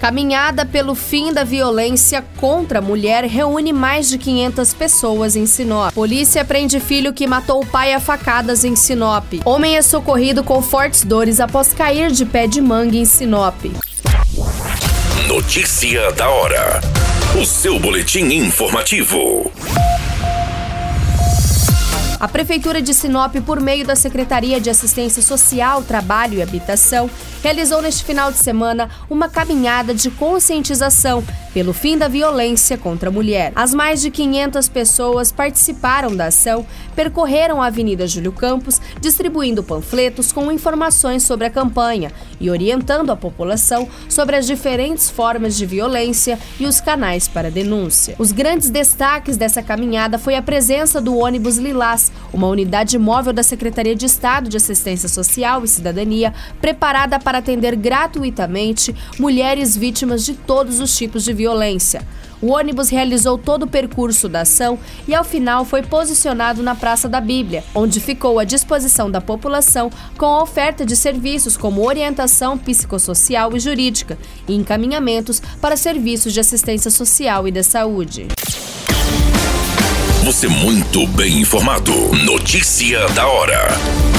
Caminhada pelo fim da violência contra a mulher reúne mais de 500 pessoas em Sinop. Polícia prende filho que matou o pai a facadas em Sinop. Homem é socorrido com fortes dores após cair de pé de manga em Sinop. Notícia da hora. O seu boletim informativo. A Prefeitura de Sinop, por meio da Secretaria de Assistência Social, Trabalho e Habitação, realizou neste final de semana uma caminhada de conscientização pelo fim da violência contra a mulher. As mais de 500 pessoas participaram da ação, percorreram a Avenida Júlio Campos, distribuindo panfletos com informações sobre a campanha e orientando a população sobre as diferentes formas de violência e os canais para denúncia. Os grandes destaques dessa caminhada foi a presença do ônibus Lilás, uma unidade móvel da Secretaria de Estado de Assistência Social e Cidadania preparada para atender gratuitamente mulheres vítimas de todos os tipos de violência. O ônibus realizou todo o percurso da ação e, ao final, foi posicionado na Praça da Bíblia, onde ficou à disposição da população com a oferta de serviços como orientação psicossocial e jurídica e encaminhamentos para serviços de assistência social e da saúde. Você muito bem informado. Notícia da hora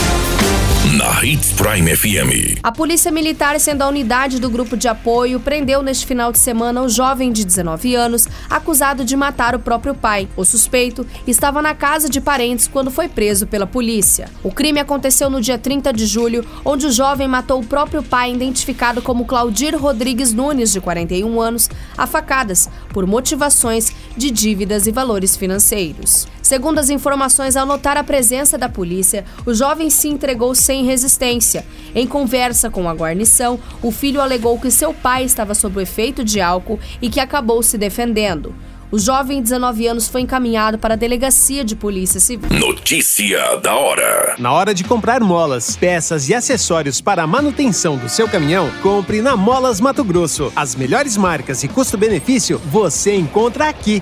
na Hits Prime FM. A Polícia Militar, sendo a unidade do grupo de apoio, prendeu neste final de semana um jovem de 19 anos acusado de matar o próprio pai. O suspeito estava na casa de parentes quando foi preso pela polícia. O crime aconteceu no dia 30 de julho, onde o jovem matou o próprio pai, identificado como Claudir Rodrigues Nunes, de 41 anos, a facadas por motivações de dívidas e valores financeiros. Segundo as informações, ao notar a presença da polícia, o jovem se entregou sem resistência. Em conversa com a guarnição, o filho alegou que seu pai estava sob o efeito de álcool e que acabou se defendendo. O jovem de 19 anos foi encaminhado para a delegacia de polícia civil. Notícia da hora. Na hora de comprar molas, peças e acessórios para a manutenção do seu caminhão, compre na Molas Mato Grosso. As melhores marcas e custo-benefício você encontra aqui.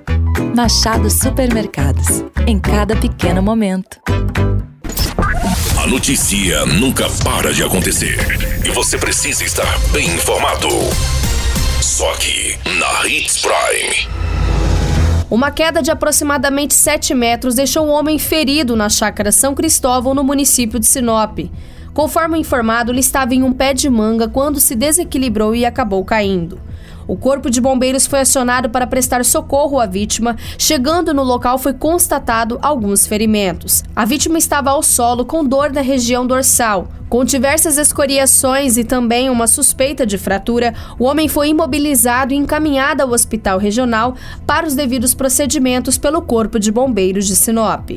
Machado Supermercados. Em cada pequeno momento. A notícia nunca para de acontecer. E você precisa estar bem informado. Só aqui, na Hits Prime. Uma queda de aproximadamente 7 metros deixou um homem ferido na chácara São Cristóvão, no município de Sinop. Conforme informado, ele estava em um pé de manga quando se desequilibrou e acabou caindo. O corpo de bombeiros foi acionado para prestar socorro à vítima. Chegando no local, foi constatado alguns ferimentos. A vítima estava ao solo com dor na região dorsal. Com diversas escoriações e também uma suspeita de fratura, o homem foi imobilizado e encaminhado ao hospital regional para os devidos procedimentos pelo Corpo de Bombeiros de Sinop.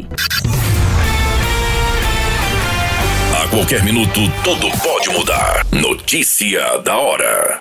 A qualquer minuto, tudo pode mudar. Notícia da hora.